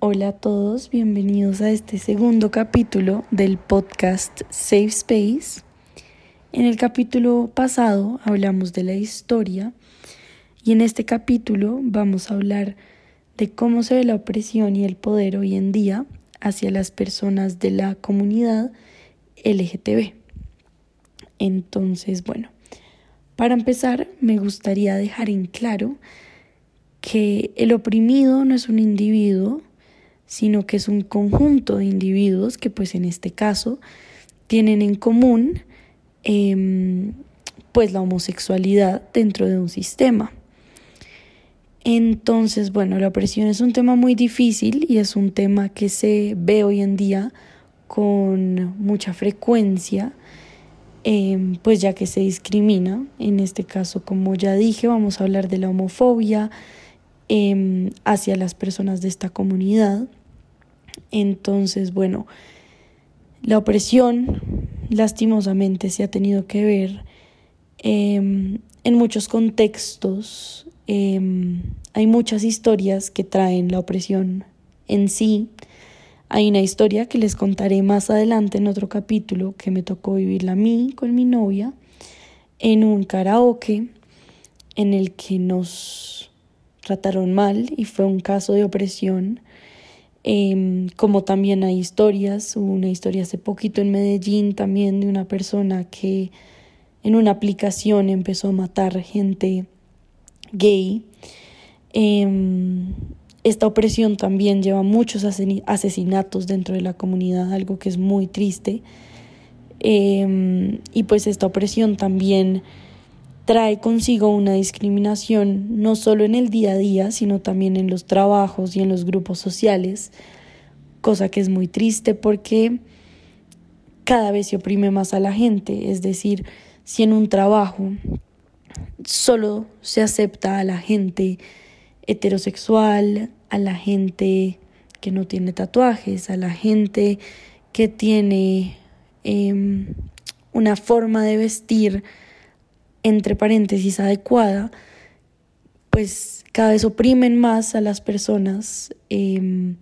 Hola a todos, bienvenidos a este segundo capítulo del podcast Safe Space. En el capítulo pasado hablamos de la historia y en este capítulo vamos a hablar de cómo se ve la opresión y el poder hoy en día hacia las personas de la comunidad LGTB. Entonces, bueno, para empezar me gustaría dejar en claro que el oprimido no es un individuo, sino que es un conjunto de individuos que pues en este caso tienen en común em, pues la homosexualidad dentro de un sistema. Entonces, bueno, la opresión es un tema muy difícil y es un tema que se ve hoy en día con mucha frecuencia, em, pues ya que se discrimina. En este caso, como ya dije, vamos a hablar de la homofobia em, hacia las personas de esta comunidad. Entonces, bueno, la opresión lastimosamente se ha tenido que ver em, en muchos contextos. Em, hay muchas historias que traen la opresión en sí. Hay una historia que les contaré más adelante en otro capítulo que me tocó vivirla a mí con mi novia en un karaoke en el que nos trataron mal y fue un caso de opresión Em, como también hay historias, una historia hace poquito en Medellín también de una persona que en una aplicación empezó a matar gente gay. Em, esta opresión también lleva muchos asesinatos dentro de la comunidad, algo que es muy triste. Em, y pues esta opresión también trae consigo una discriminación no solo en el día a día, sino también en los trabajos y en los grupos sociales, cosa que es muy triste porque cada vez se oprime más a la gente, es decir, si en un trabajo solo se acepta a la gente heterosexual, a la gente que no tiene tatuajes, a la gente que tiene em, una forma de vestir entre paréntesis, adecuada, pues cada vez oprimen más a las personas em,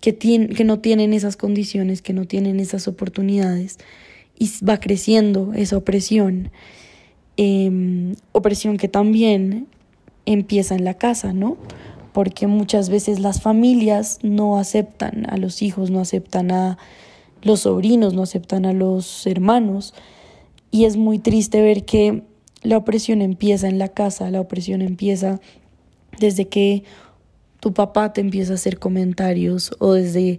que, que no tienen esas condiciones, que no tienen esas oportunidades, y va creciendo esa opresión, em, opresión que también empieza en la casa, ¿no? Porque muchas veces las familias no aceptan a los hijos, no aceptan a los sobrinos, no aceptan a los hermanos, y es muy triste ver que la opresión empieza en la casa, la opresión empieza desde que tu papá te empieza a hacer comentarios o desde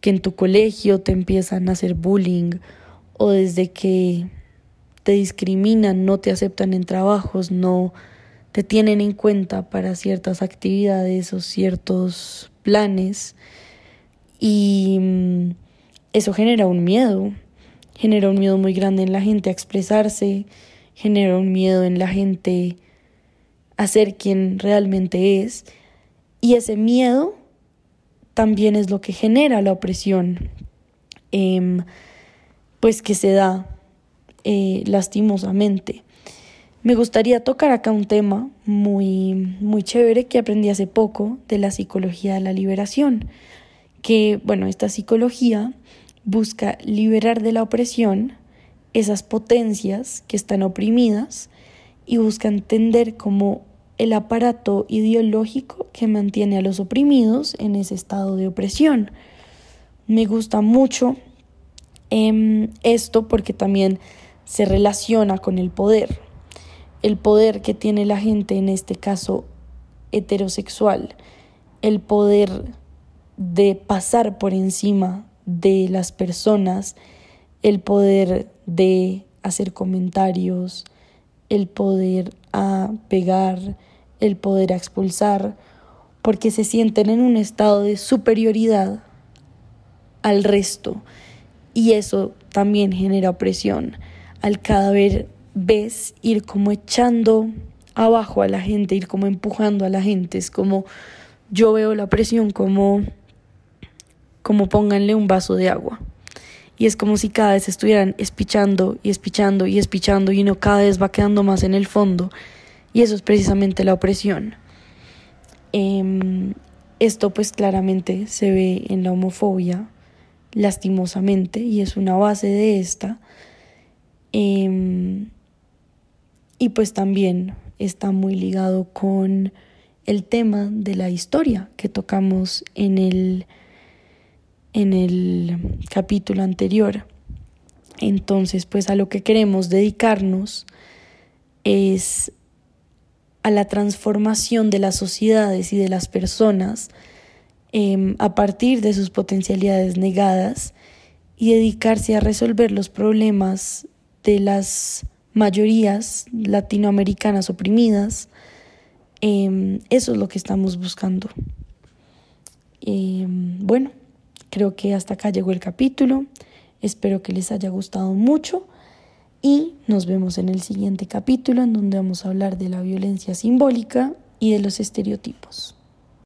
que en tu colegio te empiezan a hacer bullying o desde que te discriminan, no te aceptan en trabajos, no te tienen en cuenta para ciertas actividades o ciertos planes. Y mm, eso genera un miedo, genera un miedo muy grande en la gente a expresarse, genera un miedo en la gente a ser quien realmente es y ese miedo también es lo que genera la opresión em, pues que se da eh, lastimosamente. Me gustaría tocar acá un tema muy, muy chévere que aprendí hace poco de la psicología de la liberación, que bueno, esta psicología busca liberar de la opresión esas potencias que están oprimidas y busca entender como el aparato ideológico que mantiene a los oprimidos en ese estado de opresión. Me gusta mucho em, esto porque también se relaciona con el poder, el poder que tiene la gente en este caso heterosexual, el poder de pasar por encima de las personas, el poder de hacer comentarios, el poder a pegar, el poder a expulsar, porque se sienten en un estado de superioridad al resto. Y eso también genera opresión. Al cada vez ir como echando abajo a la gente, ir como empujando a la gente, es como yo veo la presión como como pónganle un vaso de agua y es como si cada vez estuvieran espichando y espichando y espichando y uno cada vez va quedando más en el fondo y eso es precisamente la opresión. Em, esto pues claramente se ve en la homofobia, lastimosamente, y es una base de esta. Em, y pues también está muy ligado con el tema de la historia que tocamos en el, en el capítulo anterior. Entonces, pues a lo que queremos dedicarnos es a la transformación de las sociedades y de las personas em, a partir de sus potencialidades negadas y dedicarse a resolver los problemas de las mayorías latinoamericanas oprimidas. Em, eso es lo que estamos buscando. Em, bueno, creo que hasta acá llegó el capítulo. Espero que les haya gustado mucho y nos vemos en el siguiente capítulo en donde vamos a hablar de la violencia simbólica y de los estereotipos.